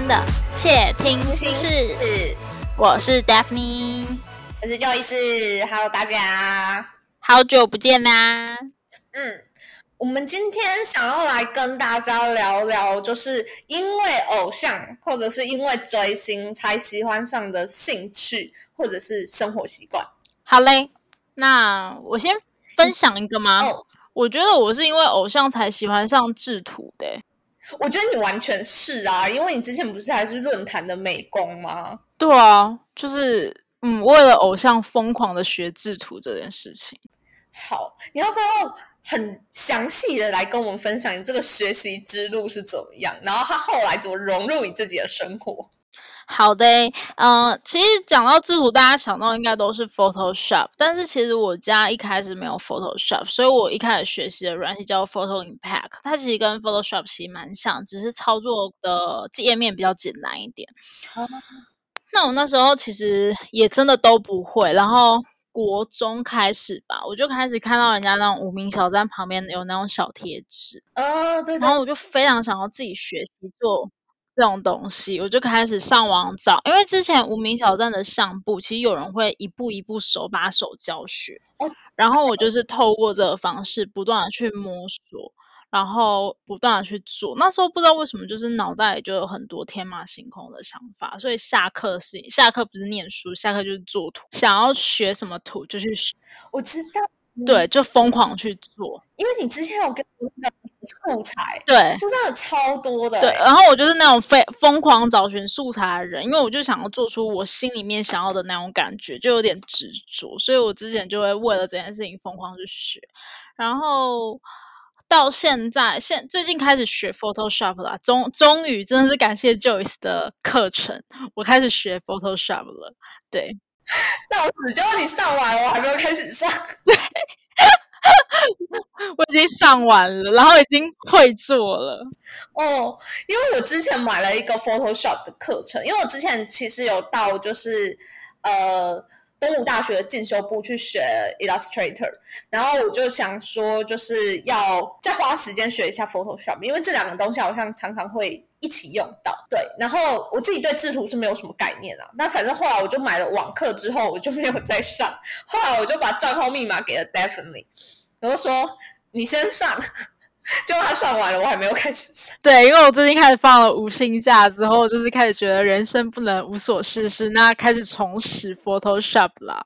天的窃听心事，我是 Daphne，我是 Joyce。Hello，大家，好久不见啦。嗯，我们今天想要来跟大家聊聊，就是因为偶像或者是因为追星才喜欢上的兴趣或者是生活习惯。好嘞，那我先分享一个吗？我觉得我是因为偶像才喜欢上制图的。我觉得你完全是啊，因为你之前不是还是论坛的美工吗？对啊，就是嗯，为了偶像疯狂的学制图这件事情。好，你要不要很详细的来跟我们分享你这个学习之路是怎么样？然后他后来怎么融入你自己的生活？好的，嗯，其实讲到制图，大家想到应该都是 Photoshop，但是其实我家一开始没有 Photoshop，所以我一开始学习的软件叫 Photo Impact，它其实跟 Photoshop 其实蛮像，只是操作的界面比较简单一点。那我那时候其实也真的都不会，然后国中开始吧，我就开始看到人家那种无名小站旁边有那种小贴纸，哦，对，然后我就非常想要自己学习做。这种东西，我就开始上网找，因为之前无名小站的相簿，其实有人会一步一步手把手教学，然后我就是透过这个方式不断的去摸索，然后不断的去做。那时候不知道为什么，就是脑袋里就有很多天马行空的想法，所以下课是下课不是念书，下课就是做图，想要学什么图就去学。我知道。对，就疯狂去做，因为你之前有跟那个素材，对，就真的超多的。对，然后我就是那种非疯狂找寻素材的人，因为我就想要做出我心里面想要的那种感觉，就有点执着，所以我之前就会为了这件事情疯狂去学。然后到现在，现最近开始学 Photoshop 啦，终终于真的是感谢 Joyce 的课程，我开始学 Photoshop 了。对。笑死！结果你上完，我还没有开始上。对，我已经上完了，然后已经会做了。哦，因为我之前买了一个 Photoshop 的课程，因为我之前其实有到就是呃。东吴大学的进修部去学 Illustrator，然后我就想说，就是要再花时间学一下 Photoshop，因为这两个东西好像常常会一起用到。对，然后我自己对制图是没有什么概念啊。那反正后来我就买了网课之后，我就没有再上。后来我就把账号密码给了 Definitely，我就说你先上。就他上完了，我还没有开始上。对，因为我最近开始放了无薪假之后，就是开始觉得人生不能无所事事，那开始重拾 Photoshop 啦，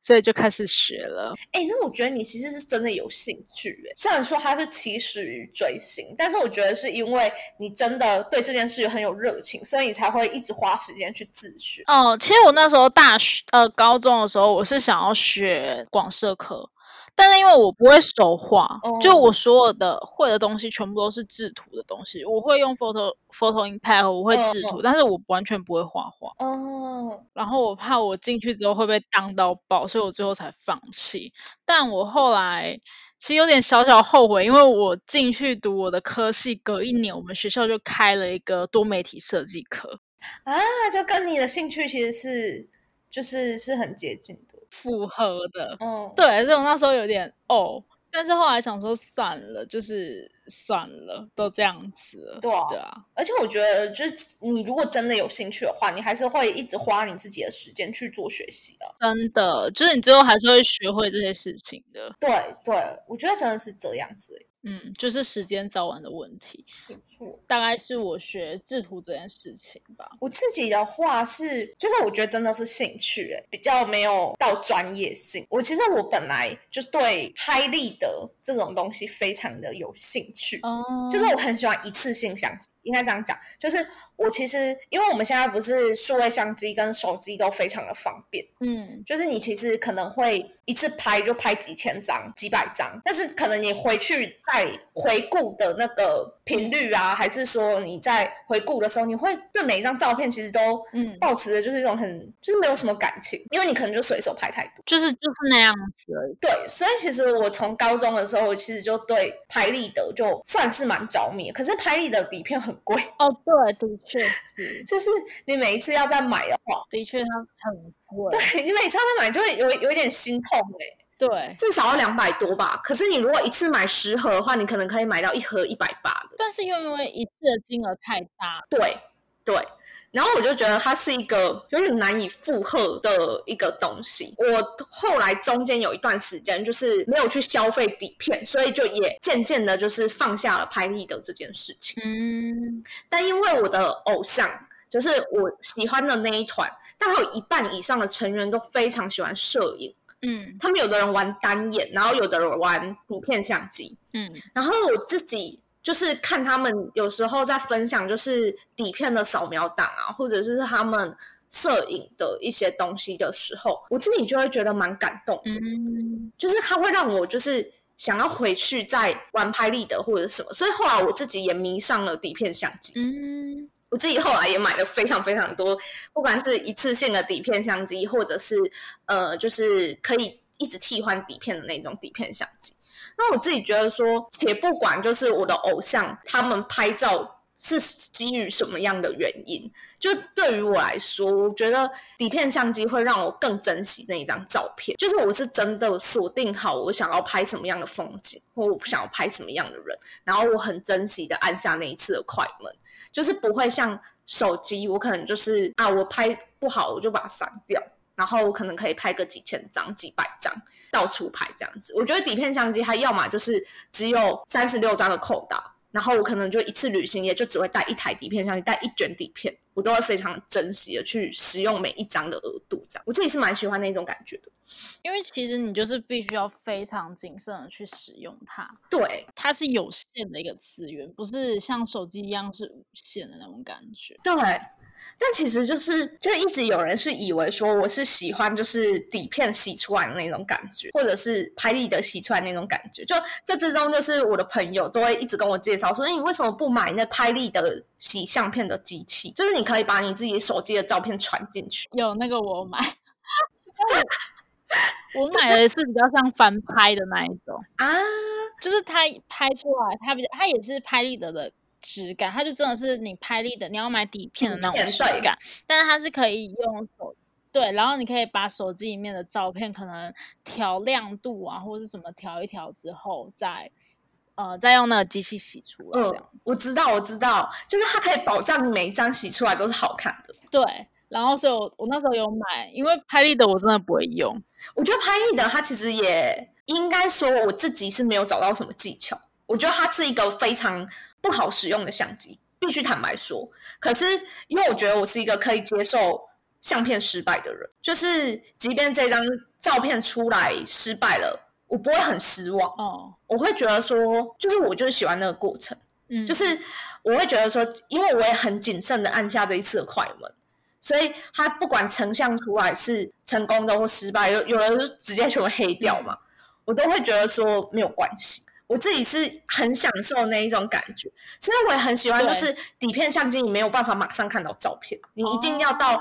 所以就开始学了。哎，那我觉得你其实是真的有兴趣哎，虽然说它是起始于追星，但是我觉得是因为你真的对这件事很有热情，所以你才会一直花时间去自学。哦，其实我那时候大学呃高中的时候，我是想要学广社科。但是因为我不会手画，就我所有的会的东西全部都是制图的东西。我会用 Photo Photo Impact，我会制图，但是我完全不会画画。哦。然后我怕我进去之后会被当到爆，所以我最后才放弃。但我后来其实有点小小后悔，因为我进去读我的科系，隔一年我们学校就开了一个多媒体设计课啊，就跟你的兴趣其实是就是是很接近的。符合的，嗯，对，所以我那时候有点哦，但是后来想说算了，就是算了，都这样子了，对啊，对啊。而且我觉得，就是你如果真的有兴趣的话，你还是会一直花你自己的时间去做学习的。真的，就是你最后还是会学会这些事情的。对对，我觉得真的是这样子。嗯，就是时间早晚的问题。没错，大概是我学制图这件事情吧。我自己的话是，就是我觉得真的是兴趣，哎，比较没有到专业性。我其实我本来就对拍立得这种东西非常的有兴趣，哦，就是我很喜欢一次性相机，应该这样讲，就是。我其实，因为我们现在不是数位相机跟手机都非常的方便，嗯，就是你其实可能会一次拍就拍几千张、几百张，但是可能你回去再回顾的那个频率啊，还是说你在回顾的时候，你会对每一张照片其实都嗯保持的就是一种很就是没有什么感情，因为你可能就随手拍太多，就是就是那样子而已。对，所以其实我从高中的时候，其实就对拍立得就算是蛮着迷，可是拍立得底片很贵哦，对的。确是，就是你每一次要再买的话，的确它很贵。对你每次要再买，就会有有一点心痛哎。对，至少要两百多吧。可是你如果一次买十盒的话，你可能可以买到一盒一百八的。但是又因为一次的金额太大，对对。然后我就觉得它是一个有点难以负荷的一个东西。我后来中间有一段时间就是没有去消费底片，所以就也渐渐的就是放下了拍立得这件事情。嗯，但因为我的偶像就是我喜欢的那一团，大概有一半以上的成员都非常喜欢摄影。嗯，他们有的人玩单眼，然后有的人玩底片相机。嗯，然后我自己。就是看他们有时候在分享，就是底片的扫描档啊，或者是他们摄影的一些东西的时候，我自己就会觉得蛮感动。嗯，就是他会让我就是想要回去再玩拍立得或者什么，所以后来我自己也迷上了底片相机。嗯，我自己后来也买了非常非常多，不管是一次性的底片相机，或者是呃，就是可以一直替换底片的那种底片相机。那我自己觉得说，且不管就是我的偶像他们拍照是基于什么样的原因，就对于我来说，我觉得底片相机会让我更珍惜那一张照片。就是我是真的锁定好我想要拍什么样的风景，或我不想要拍什么样的人，然后我很珍惜的按下那一次的快门，就是不会像手机，我可能就是啊，我拍不好我就把它删掉。然后我可能可以拍个几千张、几百张，到处拍这样子。我觉得底片相机它要么就是只有三十六张的扣打，然后我可能就一次旅行也就只会带一台底片相机，带一卷底片，我都会非常珍惜的去使用每一张的额度这样。我自己是蛮喜欢那种感觉的，因为其实你就是必须要非常谨慎的去使用它。对，它是有限的一个资源，不是像手机一样是无限的那种感觉。对。但其实就是，就一直有人是以为说我是喜欢就是底片洗出来的那种感觉，或者是拍立得洗出来那种感觉。就这之中，就是我的朋友都会一直跟我介绍说：“你为什么不买那拍立得洗相片的机器？就是你可以把你自己手机的照片传进去。”有那个我买，我买的是比较像翻拍的那一种啊，就是它拍出来，它比较它也是拍立得的。质感，它就真的是你拍立得，你要买底片的那种质感，但是它是可以用手对，然后你可以把手机里面的照片可能调亮度啊，或者是什么调一调之后，再呃再用那个机器洗出来。嗯，我知道，我知道，就是它可以保障每一张洗出来都是好看的。对，然后所以我我那时候有买，因为拍立得我真的不会用。我觉得拍立得它其实也应该说我自己是没有找到什么技巧，我觉得它是一个非常。不好使用的相机，必须坦白说。可是，因为我觉得我是一个可以接受相片失败的人，就是即便这张照片出来失败了，我不会很失望。哦，我会觉得说，就是我就是喜欢那个过程。嗯，就是我会觉得说，因为我也很谨慎的按下这一次的快门，所以它不管成像出来是成功的或失败，有有人就直接全部黑掉嘛，我都会觉得说没有关系。我自己是很享受那一种感觉，所以我也很喜欢，就是底片相机你没有办法马上看到照片，你一定要到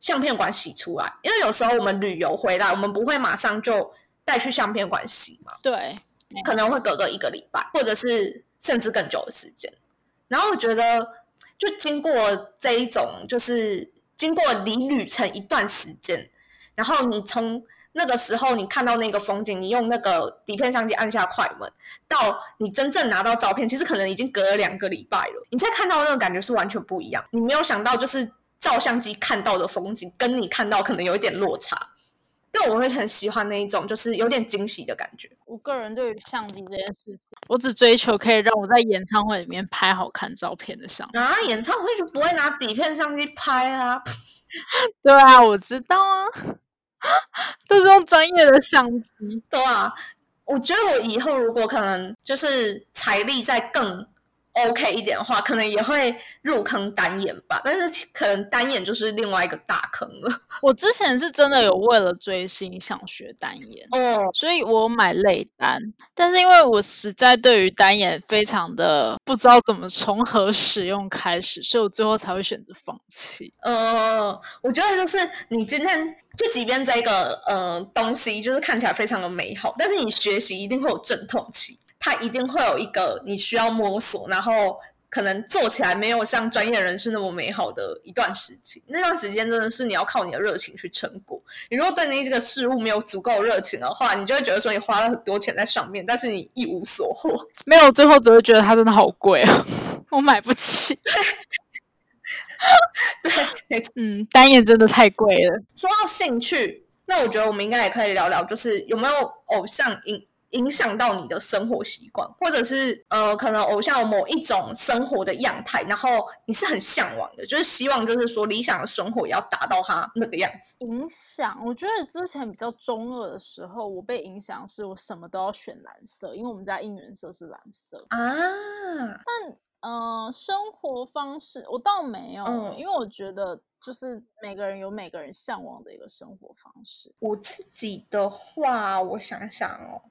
相片馆洗出来，因为有时候我们旅游回来，我们不会马上就带去相片馆洗嘛，对，可能会隔个一个礼拜，或者是甚至更久的时间。然后我觉得，就经过这一种，就是经过离旅程一段时间，然后你从。那个时候，你看到那个风景，你用那个底片相机按下快门，到你真正拿到照片，其实可能已经隔了两个礼拜了。你再看到那个感觉是完全不一样。你没有想到，就是照相机看到的风景，跟你看到可能有一点落差。但我会很喜欢那一种，就是有点惊喜的感觉。我个人对于相机这件事情，我只追求可以让我在演唱会里面拍好看照片的相。啊，演唱会就不会拿底片相机拍啊？对啊，我知道啊。这是用专业的相机，对啊。我觉得我以后如果可能，就是财力再更。OK 一点的话，可能也会入坑单眼吧，但是可能单眼就是另外一个大坑了。我之前是真的有为了追星想学单眼哦，所以我买类单，但是因为我实在对于单眼非常的不知道怎么从何使用开始，所以我最后才会选择放弃。呃，我觉得就是你今天就即便这个呃东西就是看起来非常的美好，但是你学习一定会有阵痛期。它一定会有一个你需要摸索，然后可能做起来没有像专业人士那么美好的一段时间。那段时间真的是你要靠你的热情去撑过。你如果对你这个事物没有足够热情的话，你就会觉得说你花了很多钱在上面，但是你一无所获。没有，最后只会觉得它真的好贵啊，我买不起。对，嗯，单眼真的太贵了。说到兴趣，那我觉得我们应该也可以聊聊，就是有没有偶像影影响到你的生活习惯，或者是呃，可能偶像有某一种生活的样态，然后你是很向往的，就是希望就是说理想的生活也要达到他那个样子。影响，我觉得之前比较中二的时候，我被影响是我什么都要选蓝色，因为我们家应援色是蓝色啊。但呃，生活方式我倒没有，因为我觉得就是每个人有每个人向往的一个生活方式。我自己的话，我想想哦。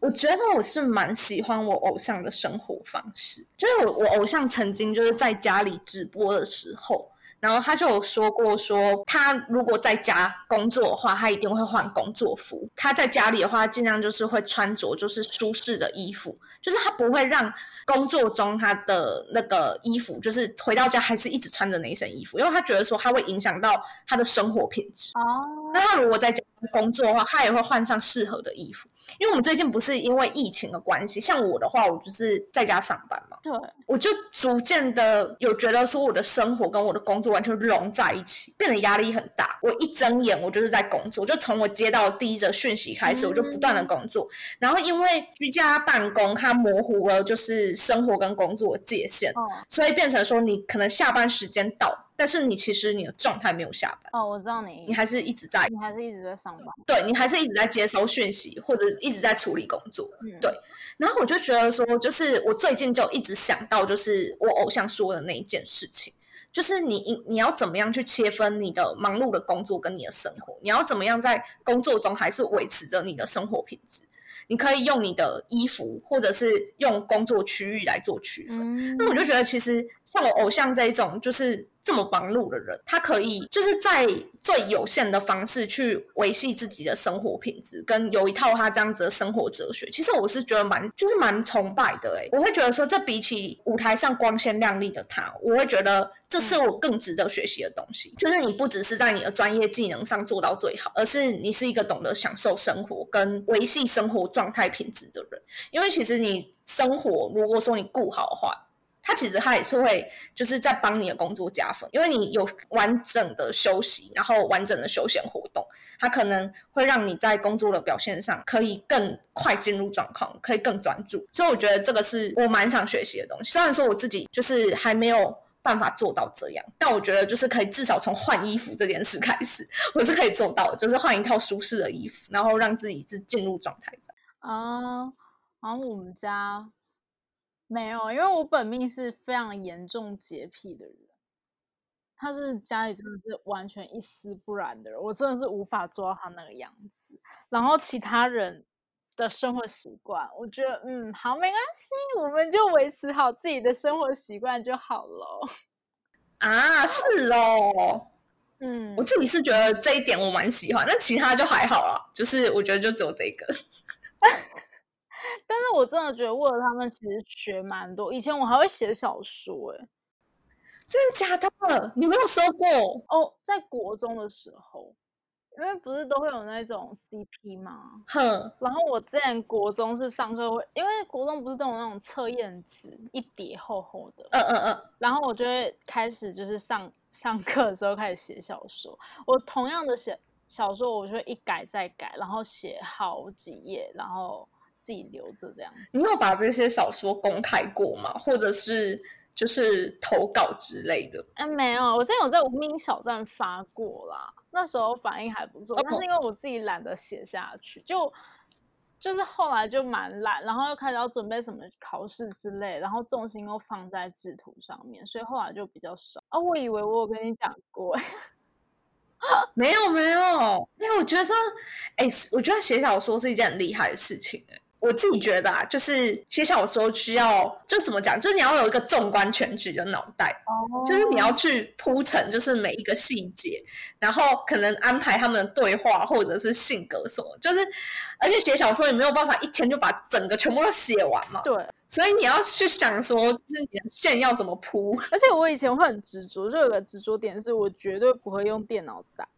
我觉得我是蛮喜欢我偶像的生活方式，就是我我偶像曾经就是在家里直播的时候，然后他就有说过，说他如果在家工作的话，他一定会换工作服；他在家里的话，尽量就是会穿着就是舒适的衣服，就是他不会让工作中他的那个衣服，就是回到家还是一直穿着那一身衣服，因为他觉得说他会影响到他的生活品质。哦，那他如果在家工作的话，他也会换上适合的衣服。因为我们最近不是因为疫情的关系，像我的话，我就是在家上班嘛。对，我就逐渐的有觉得说，我的生活跟我的工作完全融在一起，变得压力很大。我一睁眼，我就是在工作，就从我接到第一则讯息开始，我就不断的工作。然后因为居家办公，它模糊了就是生活跟工作的界限，所以变成说你可能下班时间到。但是你其实你的状态没有下班哦，我知道你，你还是一直在，你还是一直在上班，对你还是一直在接收讯息或者一直在处理工作，对。然后我就觉得说，就是我最近就一直想到，就是我偶像说的那一件事情，就是你你要怎么样去切分你的忙碌的工作跟你的生活，你要怎么样在工作中还是维持着你的生活品质。你可以用你的衣服，或者是用工作区域来做区分。那我就觉得，其实像我偶像这一种，就是这么忙碌的人，他可以就是在最有限的方式去维系自己的生活品质，跟有一套他这样子的生活哲学。其实我是觉得蛮，就是蛮崇拜的。哎，我会觉得说，这比起舞台上光鲜亮丽的他，我会觉得。这是我更值得学习的东西，就是你不只是在你的专业技能上做到最好，而是你是一个懂得享受生活跟维系生活状态品质的人。因为其实你生活如果说你顾好的话，它其实它也是会就是在帮你的工作加分，因为你有完整的休息，然后完整的休闲活动，它可能会让你在工作的表现上可以更快进入状况，可以更专注。所以我觉得这个是我蛮想学习的东西。虽然说我自己就是还没有。办法做到这样，但我觉得就是可以至少从换衣服这件事开始，我是可以做到，就是换一套舒适的衣服，然后让自己是进入状态。啊，然后我们家没有，因为我本命是非常严重洁癖的人，他是家里真的是完全一丝不染的人，我真的是无法做到他那个样子。然后其他人。的生活习惯，我觉得嗯好没关系，我们就维持好自己的生活习惯就好了。啊，是哦，嗯，我自己是觉得这一点我蛮喜欢，但其他就还好啊，就是我觉得就只有这个。我真的觉得为了他们其实学蛮多，以前我还会写小说，哎，真的假的？你没有说过哦，在国中的时候。因为不是都会有那种 CP 吗？哼。然后我之前国中是上课会，因为国中不是都有那种测验纸，一叠厚厚的。嗯嗯嗯。然后我就会开始就是上上课的时候开始写小说。我同样的写小说，我就会一改再改，然后写好几页，然后自己留着这样。你有把这些小说公开过吗？或者是就是投稿之类的？哎，没有，我之前有在无名小站发过啦。那时候反应还不错，但是因为我自己懒得写下去，就就是后来就蛮懒，然后又开始要准备什么考试之类，然后重心又放在制图上面，所以后来就比较少。啊，我以为我有跟你讲过，没有没有，因为我觉得，哎，我觉得写小说是一件很厉害的事情，哎。我自己觉得啊，就是写小说需要，就怎么讲，就是你要有一个纵观全局的脑袋，就是你要去铺陈，就是每一个细节，然后可能安排他们的对话或者是性格什么，就是而且写小说也没有办法一天就把整个全部都写完嘛，对，所以你要去想说，就是你的线要怎么铺。而且我以前会很执着，就有个执着点是我绝对不会用电脑打。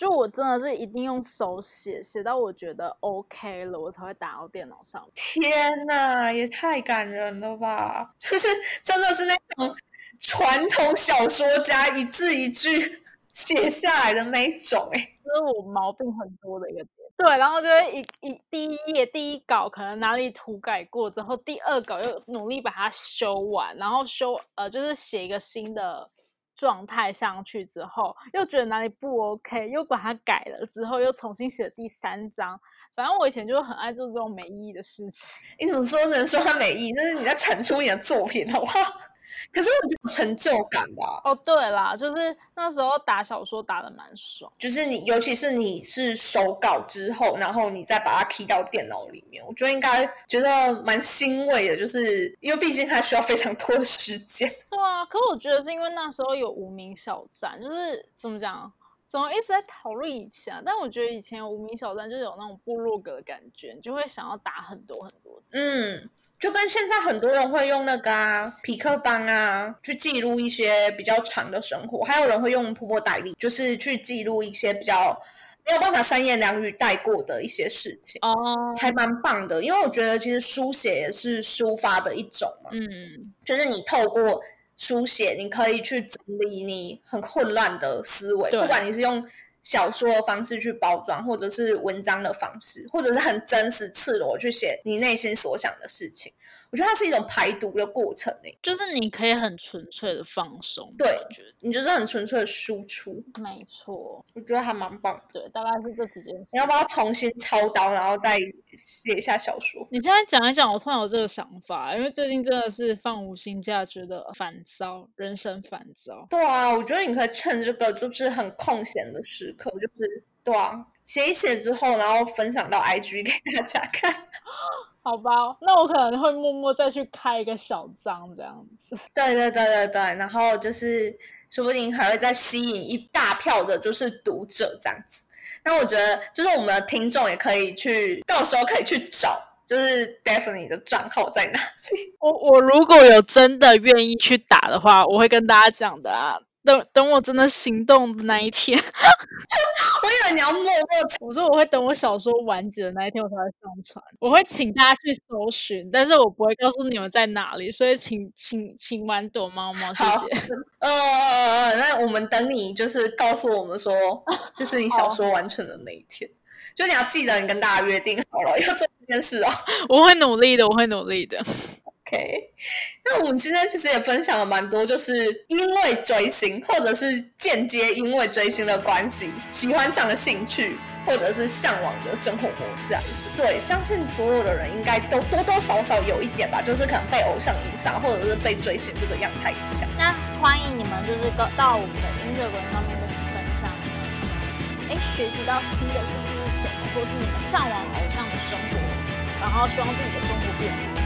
就我真的是一定用手写，写到我觉得 OK 了，我才会打到电脑上。天哪，也太感人了吧！就是真的是那种传统小说家一字一句 写下来的那种，哎，这是我毛病很多的一个点。对，然后就会一一第一页第一稿可能哪里涂改过之后，第二稿又努力把它修完，然后修呃就是写一个新的状态上去之后，又觉得哪里不 OK，又把它改了之后，又重新写了第三章。反正我以前就是很爱做这种没意义的事情。你怎么说能说它没意义？那是你在产出你的作品，好不好？可是有成就感吧？哦，对啦，就是那时候打小说打的蛮爽。就是你，尤其是你是手稿之后，然后你再把它 key 到电脑里面，我觉得应该觉得蛮欣慰的。就是因为毕竟它需要非常多的时间。对啊，可我觉得是因为那时候有无名小站，就是怎么讲，怎么一直在讨论以前。但我觉得以前无名小站就是有那种部落格的感觉，你就会想要打很多很多。嗯。就跟现在很多人会用那个啊，匹克邦啊，去记录一些比较长的生活，还有人会用婆婆代理，就是去记录一些比较没有办法三言两语带过的一些事情哦，还蛮棒的。因为我觉得其实书写也是抒发的一种嘛，嗯，就是你透过书写，你可以去整理你很混乱的思维，不管你是用。小说的方式去包装，或者是文章的方式，或者是很真实、赤裸去写你内心所想的事情。我觉得它是一种排毒的过程诶，就是你可以很纯粹的放松，对，你就是很纯粹的输出，没错，我觉得还蛮棒。对，大概是这几件事。你要不要重新操刀，然后再写一下小说？你现在讲一讲，我突然有这个想法，因为最近真的是放无薪假，觉得烦躁，人生烦躁。对啊，我觉得你可以趁这个就是很空闲的时刻，就是对啊，写一写之后，然后分享到 IG 给大家看。好吧，那我可能会默默再去开一个小张这样子。对对对对对，然后就是说不定还会再吸引一大票的，就是读者这样子。那我觉得，就是我们的听众也可以去，到时候可以去找，就是 Daphne 的账号在哪里。我我如果有真的愿意去打的话，我会跟大家讲的啊。等等，我真的行动的那一天，我以为你要默默。我说我会等我小说完结的那一天，我才会上传。我会请大家去搜寻，但是我不会告诉你们在哪里。所以，请请请玩躲猫猫，谢谢。呃，那我们等你，就是告诉我们说，就是你小说完成的那一天。就你要记得，你跟大家约定好了要做这件事啊。我会努力的，我会努力的。OK，那我们今天其实也分享了蛮多，就是因为追星，或者是间接因为追星的关系，喜欢上的兴趣，或者是向往的生活模式，啊对，相信所有的人应该都多多少少有一点吧，就是可能被偶像影响，或者是被追星这个样态影响。那欢迎你们就是到到我们的音乐文上面跟我们分享，哎，学习到新的兴趣是什么，或是你们向往偶像的生活，然后希望自己的生活变好。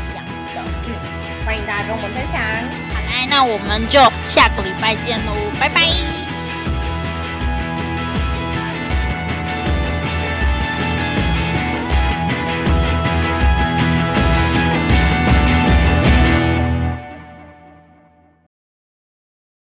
嗯，欢迎大家跟我们分享。好嘞，那我们就下个礼拜见喽，拜拜。